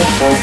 Yeah!